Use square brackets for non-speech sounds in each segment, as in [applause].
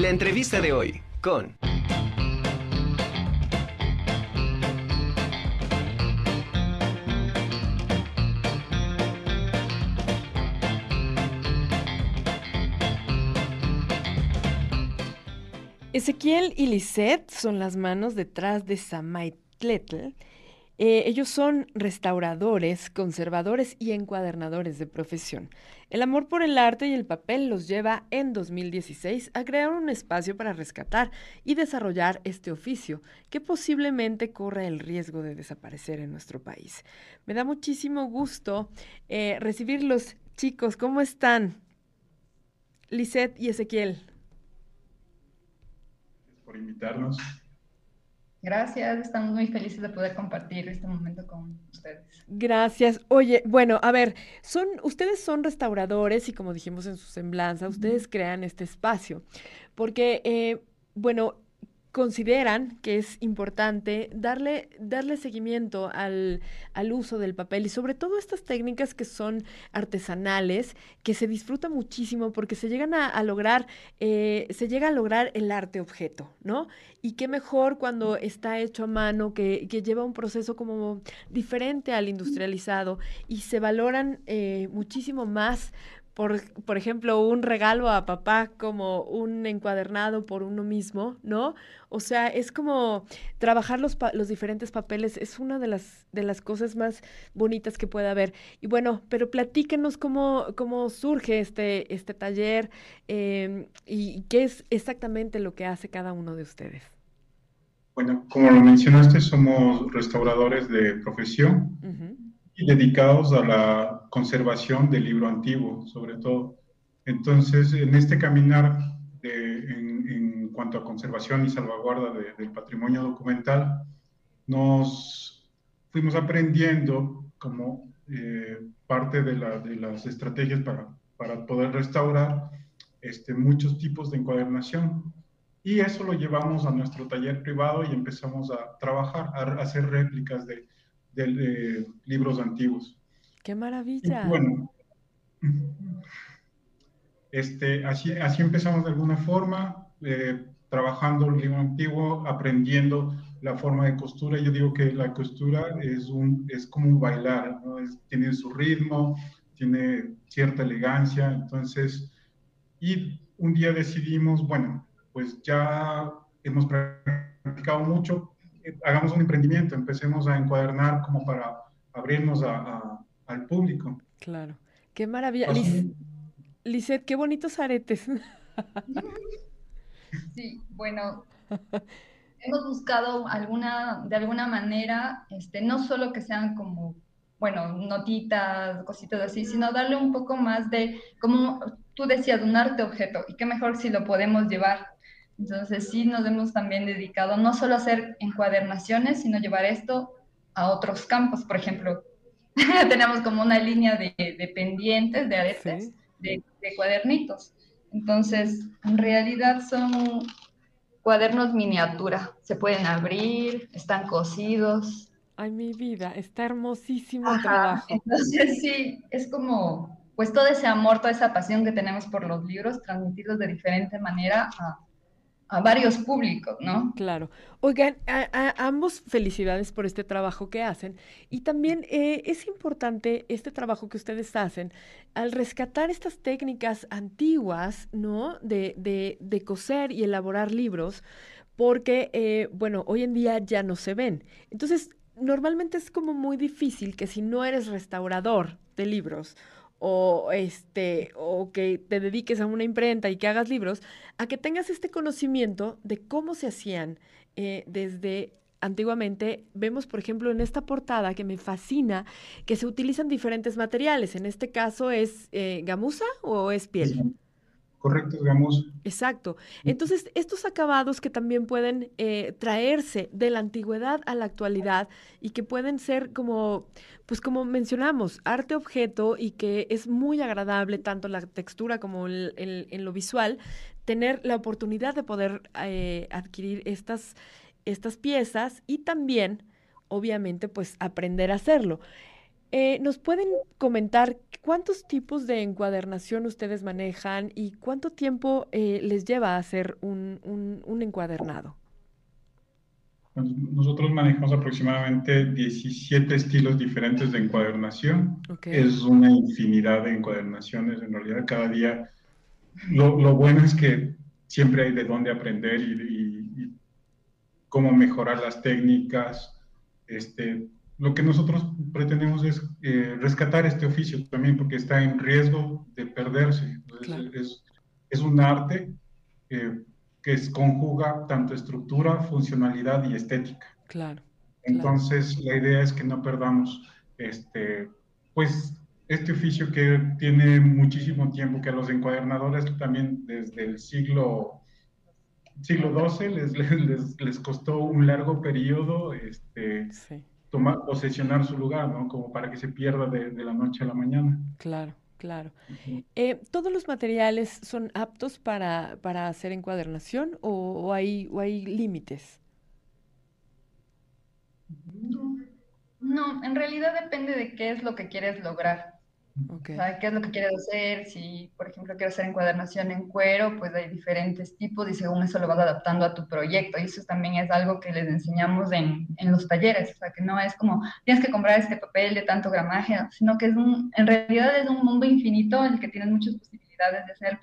La entrevista de hoy con... Ezequiel y Lisette son las manos detrás de Samaitletl. Eh, ellos son restauradores, conservadores y encuadernadores de profesión. El amor por el arte y el papel los lleva en 2016 a crear un espacio para rescatar y desarrollar este oficio que posiblemente corra el riesgo de desaparecer en nuestro país. Me da muchísimo gusto eh, recibirlos, chicos. ¿Cómo están? Lisette y Ezequiel. Por invitarnos. Gracias, estamos muy felices de poder compartir este momento con ustedes. Gracias. Oye, bueno, a ver, son, ustedes son restauradores y como dijimos en su semblanza, ustedes crean este espacio, porque, eh, bueno, consideran que es importante darle, darle seguimiento al, al, uso del papel y sobre todo estas técnicas que son artesanales, que se disfruta muchísimo porque se llegan a, a lograr, eh, se llega a lograr el arte objeto, ¿no? Y qué mejor cuando está hecho a mano, que, que lleva un proceso como diferente al industrializado y se valoran eh, muchísimo más por, por, ejemplo, un regalo a papá como un encuadernado por uno mismo, ¿no? O sea, es como trabajar los, los diferentes papeles, es una de las, de las cosas más bonitas que puede haber. Y bueno, pero platíquenos cómo, cómo surge este, este taller eh, y qué es exactamente lo que hace cada uno de ustedes. Bueno, como lo mencionaste, somos restauradores de profesión. Uh -huh dedicados a la conservación del libro antiguo, sobre todo. Entonces, en este caminar de, en, en, cuanto a conservación y salvaguarda de, del patrimonio documental, nos fuimos aprendiendo como eh, parte de, la, de, las estrategias para, para poder restaurar este, muchos tipos de encuadernación. Y eso lo llevamos a nuestro taller privado y empezamos a trabajar, a hacer réplicas de, de, de, libros antiguos. ¡Qué maravilla! Y bueno, este, así, así empezamos de alguna forma, eh, trabajando el libro antiguo, aprendiendo la forma de costura. Yo digo que la costura es, un, es como un bailar, ¿no? es, tiene su ritmo, tiene cierta elegancia. Entonces, y un día decidimos, bueno, pues ya hemos practicado mucho, hagamos un emprendimiento, empecemos a encuadernar como para abrirnos a, a, al público. Claro, qué maravilla. Liz, Lisette, qué bonitos aretes. [laughs] Sí, bueno, hemos buscado alguna, de alguna manera, este, no solo que sean como, bueno, notitas, cositas así, sino darle un poco más de, como tú decías, un arte objeto, y qué mejor si lo podemos llevar entonces sí nos hemos también dedicado no solo a hacer encuadernaciones, sino llevar esto a otros campos. Por ejemplo, [laughs] tenemos como una línea de, de pendientes, de aretes, sí. de, de, cuadernitos. Entonces, en realidad son cuadernos miniatura. Se pueden abrir, están cosidos. Ay, mi vida, está hermosísimo el trabajo. Entonces sí, es como, pues todo ese amor, toda esa pasión que tenemos por los libros, transmitirlos de diferente manera a a varios públicos, ¿no? Claro. Oigan, ambos felicidades por este trabajo que hacen. Y también eh, es importante este trabajo que ustedes hacen al rescatar estas técnicas antiguas, ¿no? De, de, de coser y elaborar libros, porque, eh, bueno, hoy en día ya no se ven. Entonces, normalmente es como muy difícil que si no eres restaurador de libros o este o que te dediques a una imprenta y que hagas libros, a que tengas este conocimiento de cómo se hacían eh, desde antiguamente. Vemos, por ejemplo, en esta portada que me fascina que se utilizan diferentes materiales. En este caso es eh, gamuza o es piel. Correcto, digamos. Exacto. Entonces, estos acabados que también pueden eh, traerse de la antigüedad a la actualidad y que pueden ser como, pues como mencionamos, arte objeto y que es muy agradable tanto la textura como el, el, en lo visual, tener la oportunidad de poder eh, adquirir estas, estas piezas y también, obviamente, pues aprender a hacerlo. Eh, ¿Nos pueden comentar cuántos tipos de encuadernación ustedes manejan y cuánto tiempo eh, les lleva a hacer un, un, encuadernado? Pues, nosotros manejamos aproximadamente 17 estilos diferentes de encuadernación. Es una infinidad de encuadernaciones, en realidad cada día. Lo, lo bueno es que siempre hay de dónde aprender y, cómo mejorar las técnicas. Este, lo que nosotros pretendemos es eh, rescatar este oficio también porque está en riesgo de perderse. es, es, un arte eh, que es, conjuga tanto estructura, funcionalidad y estética. Claro. Entonces, la idea es que no perdamos este, pues, este oficio que tiene muchísimo tiempo, que a los encuadernadores también desde el siglo, siglo XII les, [laughs] les, les costó un largo periodo este, tomar, posesionar su lugar, ¿no? Como para que se pierda de, de la noche a la mañana. Claro. Claro. Eh, ¿Todos los materiales son aptos para, para hacer encuadernación o, hay, o hay límites? No, en realidad depende de qué es lo que quieres lograr. ¿Qué es lo que quieres hacer? Si, por ejemplo, quieres hacer encuadernación en cuero, pues hay diferentes tipos y según eso lo vas adaptando a tu proyecto. Y eso también es algo que les enseñamos en, en los talleres. O sea, que no es como tienes que comprar este papel de tanto gramaje, sino que es un, en realidad es un mundo infinito en el que tienes muchas posibilidades de hacer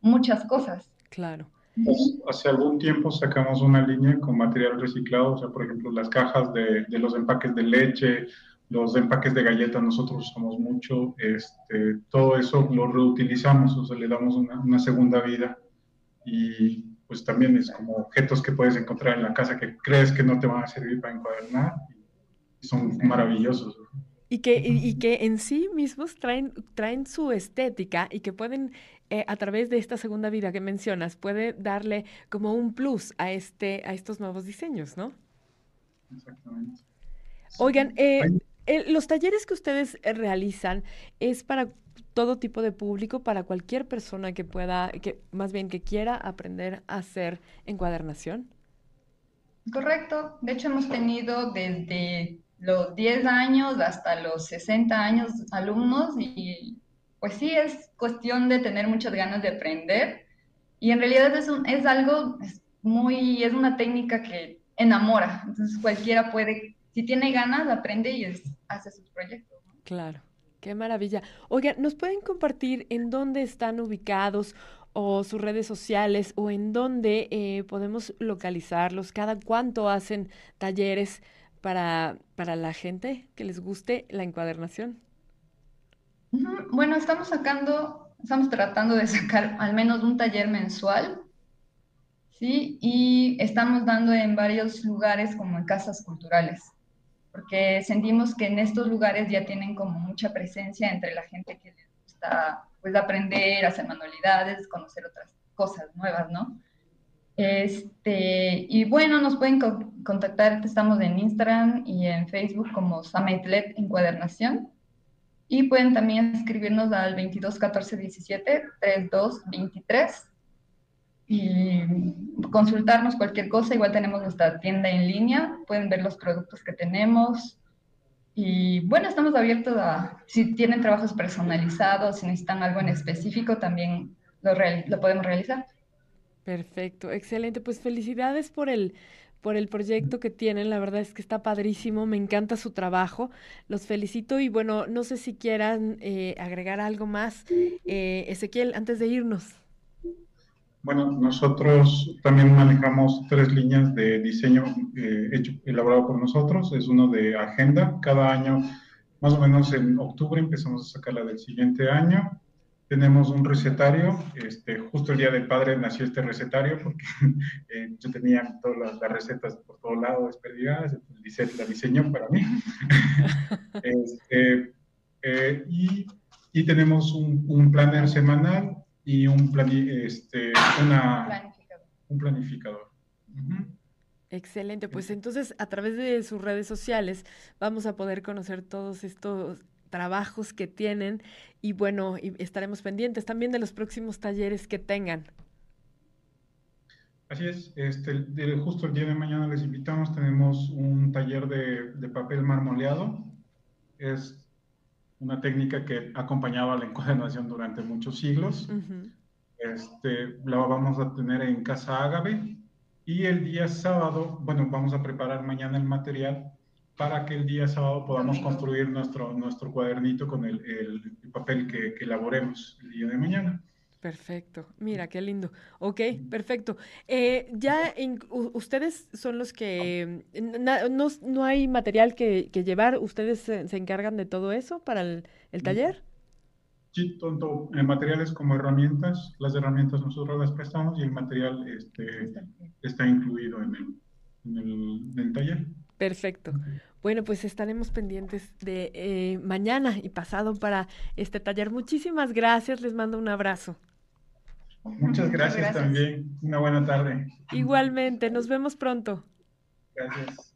muchas cosas. Claro. Pues, hace algún tiempo sacamos una línea con material reciclado, o sea, por ejemplo, las cajas de, de los empaques de leche, los empaques de galletas nosotros usamos mucho, este, todo eso lo reutilizamos, o sea, le damos una, segunda vida y pues también es como objetos que puedes encontrar en la casa que crees que no te van a servir para encuadernar y son maravillosos. Y que, y, que en sí mismos traen, traen su estética y que pueden, eh, a través de esta segunda vida que mencionas, puede darle como un plus a, este, a estos nuevos diseños, ¿no? Exactamente. Oigan, eh, los talleres que ustedes eh, realizan es para todo tipo de público, para cualquier persona que pueda, que más bien que quiera aprender a hacer encuadernación. Correcto. De hecho, hemos tenido desde los 10 años hasta los 60 años alumnos y pues sí, es cuestión de tener muchas ganas de aprender y en realidad es, es algo es muy, es una técnica que enamora, entonces cualquiera puede si tiene ganas, aprende y hace sus proyectos. Claro, qué maravilla. Oiga, ¿nos pueden compartir en dónde están ubicados o sus redes sociales o en dónde eh, podemos localizarlos? ¿Cada cuánto hacen talleres para, para la gente que les guste la encuadernación? Bueno, estamos sacando, estamos tratando de sacar al menos un taller mensual ¿sí? Y estamos dando en varios lugares como en casas culturales porque sentimos que en estos lugares ya tienen como mucha presencia entre la gente que les gusta pues aprender, hacer manualidades, conocer otras cosas nuevas, ¿no? Este, y bueno, nos pueden contactar, estamos en Instagram y en Facebook como Samitlet Encuadernación. Y pueden también escribirnos al 22 14 17 32 23 y consultarnos cualquier cosa. Igual tenemos nuestra tienda en línea, pueden ver los productos que tenemos. Y bueno, estamos abiertos a, si tienen trabajos personalizados, si necesitan algo en específico, también lo, lo podemos realizar. Perfecto, excelente. Pues felicidades por el, por el proyecto que tienen. La verdad es que está padrísimo, me encanta su trabajo. Los felicito y bueno, no sé si quieran eh, agregar algo más. Eh, Ezequiel, antes de irnos. Bueno, nosotros también manejamos tres líneas de diseño eh, hecho, elaborado por nosotros. Es uno de agenda. Cada año, más o menos en octubre, empezamos a sacar la del siguiente año. Tenemos un recetario. Este, justo el día del padre nació este recetario porque [laughs] eh, yo tenía todas las, recetas por todo lado desperdigadas. Entonces, la diseñó para mí. [laughs] este, eh, y, y, tenemos un, un planner semanal y un, este, planificador. Un planificador. Excelente, pues entonces a través de sus redes sociales vamos a poder conocer todos estos trabajos que tienen y bueno, y estaremos pendientes también de los próximos talleres que tengan. Así es, este, justo el día de mañana les invitamos, tenemos un taller de, de papel marmoleado. Es una técnica que ha acompañado a la encuadernación durante muchos siglos. este, la vamos a tener en Casa Ágave y el día sábado, bueno, vamos a preparar mañana el material para que el día sábado podamos construir nuestro, nuestro cuadernito con el, el, papel que, que elaboremos el día de mañana. Perfecto, mira qué lindo. Ok, perfecto. Eh, ya ustedes son los que no, no, hay material que, que llevar, ustedes se, encargan de todo eso para el, el taller. Sí, tanto en materiales como herramientas, las herramientas nosotros las prestamos y el material este, está incluido en el, en el, en el taller. Perfecto. Bueno, pues estaremos pendientes de eh, mañana y pasado para este taller. Muchísimas gracias, les mando un abrazo. Muchas gracias, también. Una buena tarde. Igualmente, nos vemos pronto. Gracias.